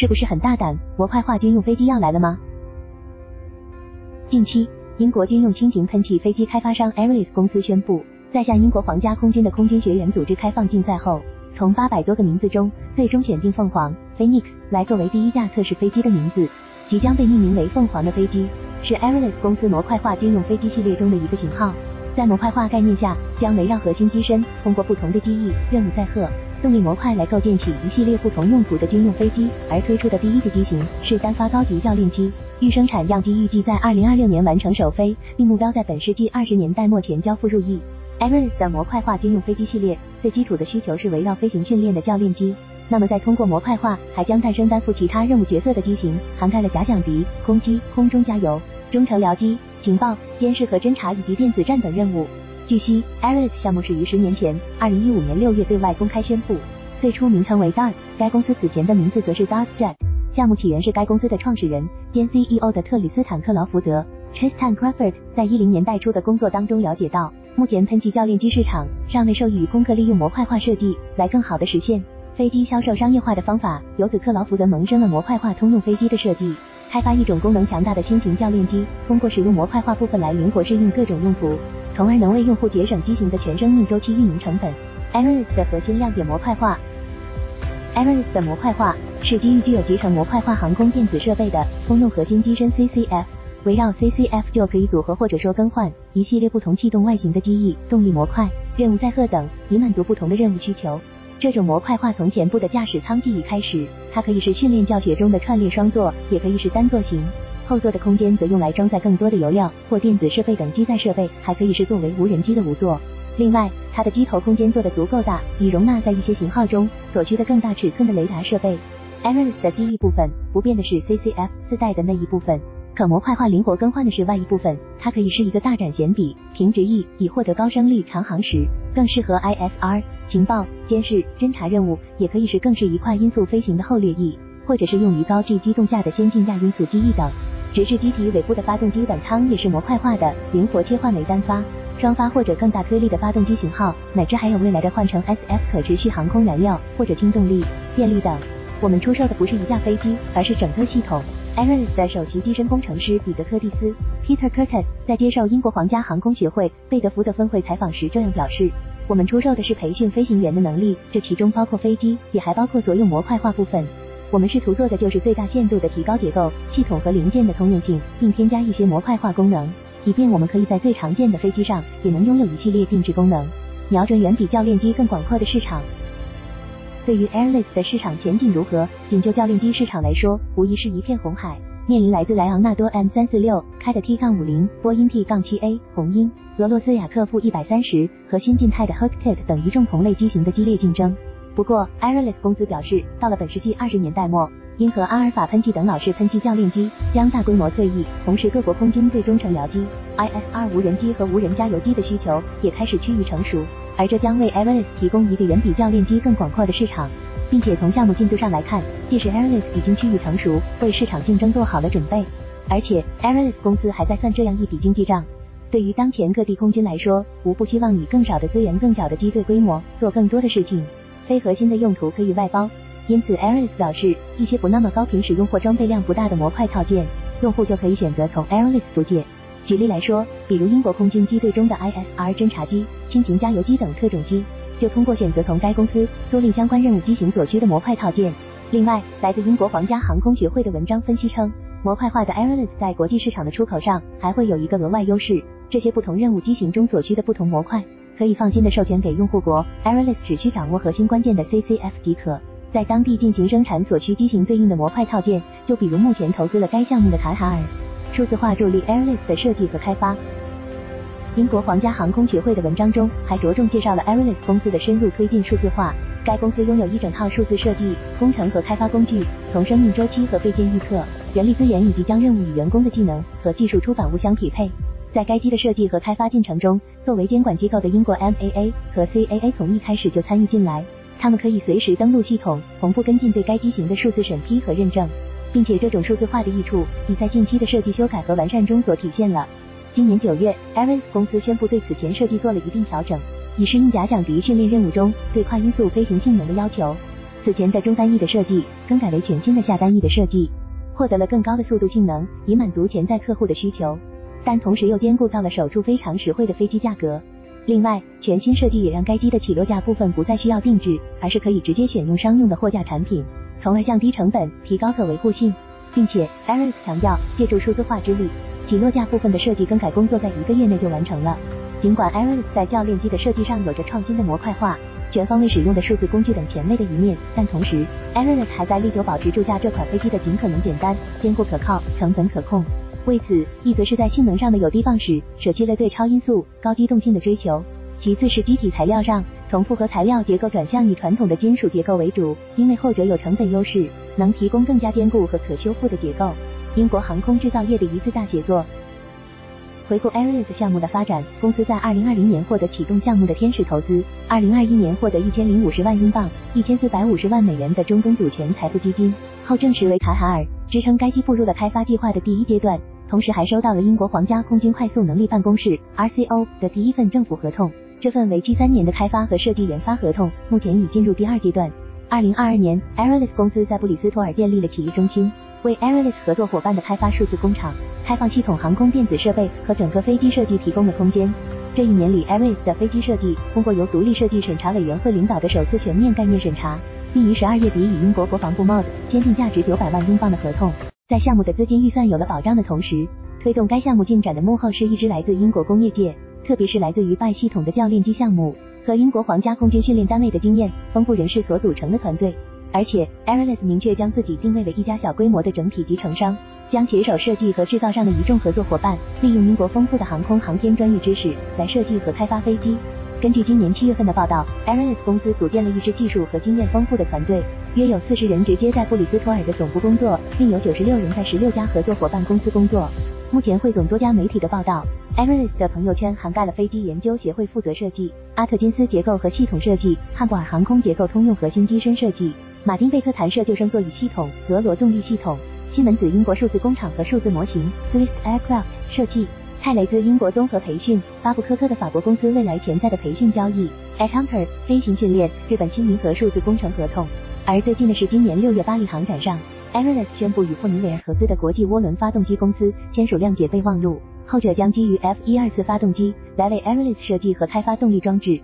是不是很大胆？模块化军用飞机要来了吗？近期，英国军用轻型喷气飞机开发商 Aeris 公司宣布，在向英国皇家空军的空军学员组织开放竞赛后，从八百多个名字中，最终选定凤凰 Phoenix 来作为第一架测试飞机的名字。即将被命名为凤凰的飞机，是 Aeris 公司模块化军用飞机系列中的一个型号。在模块化概念下，将围绕核心机身，通过不同的机翼、任务载荷、动力模块来构建起一系列不同用途的军用飞机。而推出的第一个机型是单发高级教练机，预生产样机预计在二零二六年完成首飞，并目标在本世纪二十年代末前交付入役。Aeris 的模块化军用飞机系列最基础的需求是围绕飞行训练的教练机。那么在通过模块化，还将诞生担负其他任务角色的机型，涵盖了假想敌、空机、空中加油、中程僚机、情报、监视和侦察以及电子战等任务。据悉，Ares 项目始于十年前，二零一五年六月对外公开宣布，最初名称为 Dart，该公司此前的名字则是 Dart Jet。项目起源是该公司的创始人兼 CEO 的特里斯坦克劳福德 Tristan Crawford 在一零年代初的工作当中了解到，目前喷气教练机市场尚未受益于空客利用模块化设计来更好的实现。飞机销售商业化的方法，由此克劳福德萌生了模块化通用飞机的设计，开发一种功能强大的新型教练机，通过使用模块化部分来灵活适应各种用途，从而能为用户节省机型的全生命周期运营成本。Aeris 的核心亮点模块化，Aeris 的模块化是基于具有集成模块化航空电子设备的通用核心机身 CCF，围绕 CCF 就可以组合或者说更换一系列不同气动外形的机翼、动力模块、任务载荷等，以满足不同的任务需求。这种模块化从前部的驾驶舱记忆开始，它可以是训练教学中的串列双座，也可以是单座型。后座的空间则用来装载更多的油料或电子设备等机载设备，还可以是作为无人机的无座。另外，它的机头空间做得足够大，以容纳在一些型号中所需的更大尺寸的雷达设备。Aeris 的机翼部分不变的是 CCF 自带的那一部分。可模块化灵活更换的是外翼部分，它可以是一个大展弦笔、平直翼，以获得高升力长航时更适合 ISR 情报、监视、侦察任务；也可以是更适宜快音速飞行的后掠翼，或者是用于高 G 机动下的先进亚音速机翼等。直至机体尾部的发动机等舱也是模块化的，灵活切换为单发、双发或者更大推力的发动机型号，乃至还有未来的换成 SF 可持续航空燃料或者轻动力、电力等。我们出售的不是一架飞机，而是整个系统。Aeris 的首席机身工程师彼得·柯蒂斯 （Peter Curtis） 在接受英国皇家航空学会贝德福德分会采访时这样表示：“我们出售的是培训飞行员的能力，这其中包括飞机，也还包括所有模块化部分。我们试图做的就是最大限度地提高结构、系统和零件的通用性，并添加一些模块化功能，以便我们可以在最常见的飞机上也能拥有一系列定制功能，瞄准远比教练机更广阔的市场。”对于 Airless 的市场前景如何？仅就教练机市场来说，无疑是一片红海。面临来自莱昂纳多 M 三四六、开的 T 杠五零、波音 T 杠七 A、红鹰、俄罗斯雅克夫一百三十和新晋泰的 h o k t e t 等一众同类机型的激烈竞争。不过，Airless 公司表示，到了本世纪二十年代末，因和阿尔法喷气等老式喷气教练机将大规模退役，同时各国空军对中程僚机、ISR 无人机和无人加油机的需求也开始趋于成熟。而这将为 Airless 提供一个远比教练机更广阔的市场，并且从项目进度上来看，即使 Airless 已经趋于成熟，为市场竞争做好了准备。而且 Airless 公司还在算这样一笔经济账：对于当前各地空军来说，无不希望以更少的资源、更小的机队规模做更多的事情，非核心的用途可以外包。因此，Airless 表示，一些不那么高频使用或装备量不大的模块套件，用户就可以选择从 Airless 租借。举例来说，比如英国空军机队中的 ISR 侦察机、轻型加油机等特种机，就通过选择从该公司租赁相关任务机型所需的模块套件。另外，来自英国皇家航空学会的文章分析称，模块化的 Airless 在国际市场的出口上还会有一个额外优势：这些不同任务机型中所需的不同模块，可以放心的授权给用户国，Airless 只需掌握核心关键的 CCF 即可，在当地进行生产所需机型对应的模块套件。就比如目前投资了该项目的卡塔尔。数字化助力 Airless 的设计和开发。英国皇家航空学会的文章中还着重介绍了 Airless 公司的深入推进数字化。该公司拥有一整套数字设计、工程和开发工具，从生命周期和备件预测、人力资源以及将任务与员工的技能和技术出版物相匹配。在该机的设计和开发进程中，作为监管机构的英国 MAA 和 CAA 从一开始就参与进来，他们可以随时登录系统，同步跟进对该机型的数字审批和认证。并且这种数字化的益处已在近期的设计修改和完善中所体现了。今年九月，Ares 公司宣布对此前设计做了一定调整，以适应假想敌训练任务中对跨音速飞行性能的要求。此前的中单翼的设计更改为全新的下单翼的设计，获得了更高的速度性能，以满足潜在客户的需求，但同时又兼顾到了首处非常实惠的飞机价格。另外，全新设计也让该机的起落架部分不再需要定制，而是可以直接选用商用的货架产品，从而降低成本，提高可维护性。并且 a r i s 强调，借助数字化之力，起落架部分的设计更改工作在一个月内就完成了。尽管 a r i s 在教练机的设计上有着创新的模块化、全方位使用的数字工具等前卫的一面，但同时 a r i s 还在力求保持住架这款飞机的尽可能简单、坚固可靠、成本可控。为此，一则是在性能上的有的放矢，舍弃了对超音速、高机动性的追求；其次是机体材料上，从复合材料结构转向以传统的金属结构为主，因为后者有成本优势。能提供更加坚固和可修复的结构。英国航空制造业的一次大写作。回顾 Aries 项目的发展，公司在2020年获得启动项目的天使投资，2021年获得1050万英镑 （1450 万美元）的中东主权财富基金，后证实为卡海尔，支撑该机步入了开发计划的第一阶段。同时还收到了英国皇家空军快速能力办公室 （RCO） 的第一份政府合同，这份为期三年的开发和设计研发合同，目前已进入第二阶段。二零二二年 a r i l i s 公司在布里斯托尔建立了企业中心，为 a r i l i s 合作伙伴的开发数字工厂、开放系统、航空电子设备和整个飞机设计提供了空间。这一年里 a r i l i s 的飞机设计通过由独立设计审查委员会领导的首次全面概念审查，并于十二月底与英国国防部 MOD 签订价值九百万英镑的合同。在项目的资金预算有了保障的同时，推动该项目进展的幕后是一支来自英国工业界，特别是来自于拜系统的教练机项目。和英国皇家空军训练单位的经验丰富人士所组成的团队，而且 a r i l e s 明确将自己定位为一家小规模的整体集成商，将携手设计和制造上的一众合作伙伴，利用英国丰富的航空航天专业知识来设计和开发飞机。根据今年七月份的报道，Arias 公司组建了一支技术和经验丰富的团队，约有四十人直接在布里斯托尔的总部工作，另有九十六人在十六家合作伙伴公司工作。目前汇总多家媒体的报道。，Arias 的朋友圈涵盖了飞机研究协会负责设计、阿特金斯结构和系统设计、汉布尔航空结构通用核心机身设计、马丁贝克弹射救生座椅系统、德罗动力系统、西门子英国数字工厂和数字模型、Swiss Aircraft 设计、泰雷兹英国综合培训、巴布科科的法国公司未来潜在的培训交易、a c c o u n t e r 飞行训练、日本新民和数字工程合同。而最近的是今年六月巴黎航展上 a r i l i s 宣布与霍尼韦尔合资的国际涡轮发动机公司签署谅解备忘录。后者将基于 F 一二四发动机来为 a r i l i s 设计和开发动力装置。